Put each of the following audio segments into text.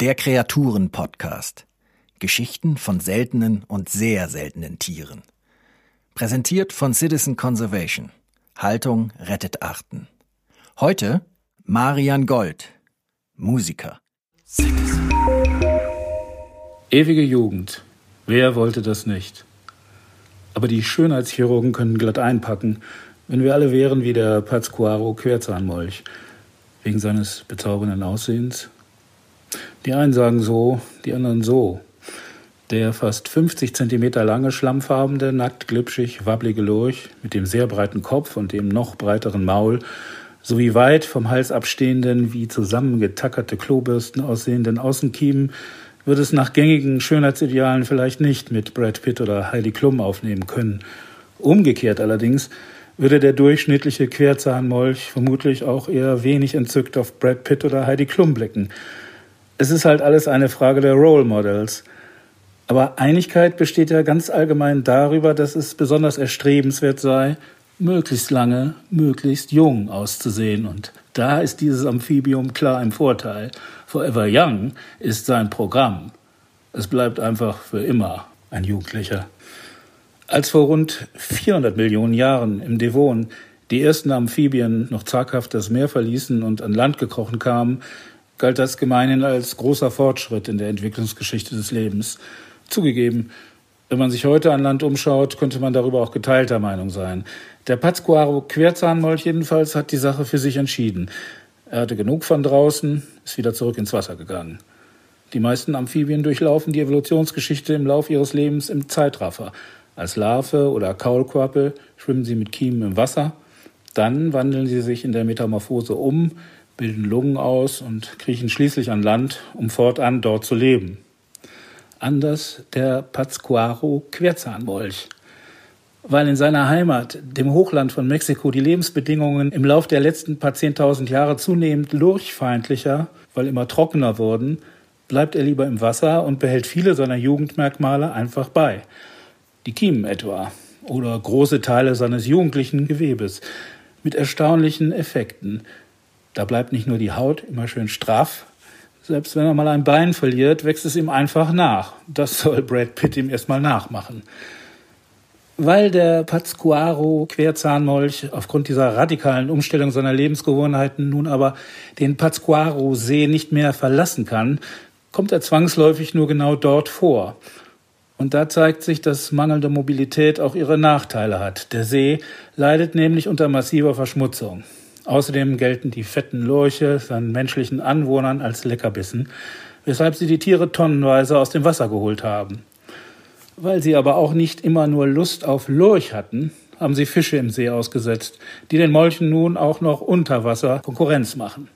Der Kreaturen-Podcast. Geschichten von seltenen und sehr seltenen Tieren. Präsentiert von Citizen Conservation. Haltung rettet Arten. Heute Marian Gold, Musiker. Ewige Jugend. Wer wollte das nicht? Aber die Schönheitschirurgen können glatt einpacken, wenn wir alle wären wie der Pazquaro Querzahnmolch. Wegen seines bezaubernden Aussehens, die einen sagen so, die anderen so. Der fast 50 Zentimeter lange, schlammfarbene, nackt glitschig, wabblige Lurch mit dem sehr breiten Kopf und dem noch breiteren Maul sowie weit vom Hals abstehenden, wie zusammengetackerte Klobürsten aussehenden Außenkiemen wird es nach gängigen Schönheitsidealen vielleicht nicht mit Brad Pitt oder Heidi Klum aufnehmen können. Umgekehrt allerdings würde der durchschnittliche Querzahnmolch vermutlich auch eher wenig entzückt auf Brad Pitt oder Heidi Klum blicken – es ist halt alles eine Frage der Role Models. Aber Einigkeit besteht ja ganz allgemein darüber, dass es besonders erstrebenswert sei, möglichst lange, möglichst jung auszusehen. Und da ist dieses Amphibium klar im Vorteil. Forever Young ist sein Programm. Es bleibt einfach für immer ein Jugendlicher. Als vor rund 400 Millionen Jahren im Devon die ersten Amphibien noch zaghaft das Meer verließen und an Land gekrochen kamen, galt das gemeinhin als großer Fortschritt in der Entwicklungsgeschichte des Lebens. Zugegeben, wenn man sich heute an Land umschaut, könnte man darüber auch geteilter Meinung sein. Der Pazquaro Querzahnmolch jedenfalls hat die Sache für sich entschieden. Er hatte genug von draußen, ist wieder zurück ins Wasser gegangen. Die meisten Amphibien durchlaufen die Evolutionsgeschichte im Lauf ihres Lebens im Zeitraffer. Als Larve oder Kaulquappe schwimmen sie mit Kiemen im Wasser. Dann wandeln sie sich in der Metamorphose um, bilden Lungen aus und kriechen schließlich an Land, um fortan dort zu leben. Anders der Pazquaro Querzahnmolch. Weil in seiner Heimat, dem Hochland von Mexiko, die Lebensbedingungen im Lauf der letzten paar zehntausend Jahre zunehmend lurchfeindlicher, weil immer trockener wurden, bleibt er lieber im Wasser und behält viele seiner Jugendmerkmale einfach bei. Die Kiemen etwa oder große Teile seines jugendlichen Gewebes mit erstaunlichen Effekten, da bleibt nicht nur die Haut immer schön straff, selbst wenn er mal ein Bein verliert, wächst es ihm einfach nach. Das soll Brad Pitt ihm erstmal nachmachen. Weil der Pazquaro Querzahnmolch aufgrund dieser radikalen Umstellung seiner Lebensgewohnheiten nun aber den Pazquaro See nicht mehr verlassen kann, kommt er zwangsläufig nur genau dort vor. Und da zeigt sich, dass mangelnde Mobilität auch ihre Nachteile hat. Der See leidet nämlich unter massiver Verschmutzung. Außerdem gelten die fetten Lurche seinen menschlichen Anwohnern als Leckerbissen, weshalb sie die Tiere tonnenweise aus dem Wasser geholt haben. Weil sie aber auch nicht immer nur Lust auf Lurch hatten, haben sie Fische im See ausgesetzt, die den Molchen nun auch noch unter Wasser Konkurrenz machen.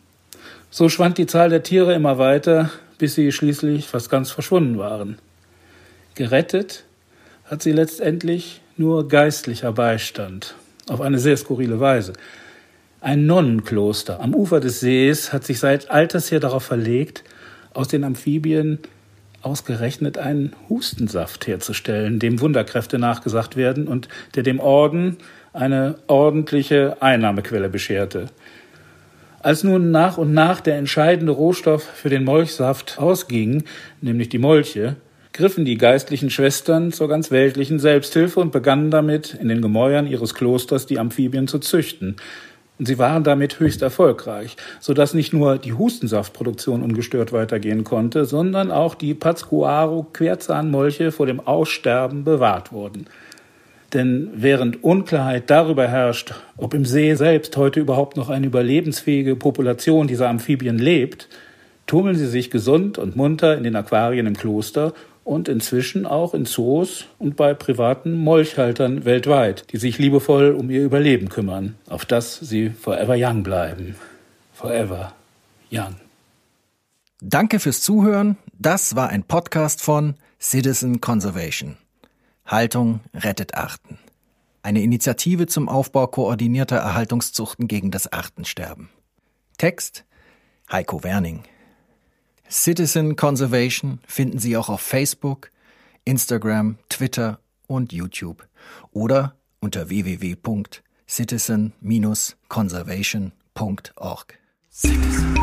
So schwand die Zahl der Tiere immer weiter, bis sie schließlich fast ganz verschwunden waren. Gerettet hat sie letztendlich nur geistlicher Beistand, auf eine sehr skurrile Weise. Ein Nonnenkloster am Ufer des Sees hat sich seit alters her darauf verlegt, aus den Amphibien ausgerechnet einen Hustensaft herzustellen, dem Wunderkräfte nachgesagt werden und der dem Orden eine ordentliche Einnahmequelle bescherte. Als nun nach und nach der entscheidende Rohstoff für den Molchsaft ausging, nämlich die Molche, griffen die geistlichen Schwestern zur ganz weltlichen Selbsthilfe und begannen damit, in den Gemäuern ihres Klosters die Amphibien zu züchten, sie waren damit höchst erfolgreich, sodass nicht nur die Hustensaftproduktion ungestört weitergehen konnte, sondern auch die Pazquaro Querzahnmolche vor dem Aussterben bewahrt wurden. Denn während Unklarheit darüber herrscht, ob im See selbst heute überhaupt noch eine überlebensfähige Population dieser Amphibien lebt, tummeln sie sich gesund und munter in den Aquarien im Kloster und inzwischen auch in Zoos und bei privaten Molchhaltern weltweit, die sich liebevoll um ihr Überleben kümmern, auf das sie forever young bleiben. Forever young. Danke fürs Zuhören. Das war ein Podcast von Citizen Conservation. Haltung rettet Arten. Eine Initiative zum Aufbau koordinierter Erhaltungszuchten gegen das Artensterben. Text Heiko Werning. Citizen Conservation finden Sie auch auf Facebook, Instagram, Twitter und YouTube oder unter www.citizen-conservation.org. Citizen.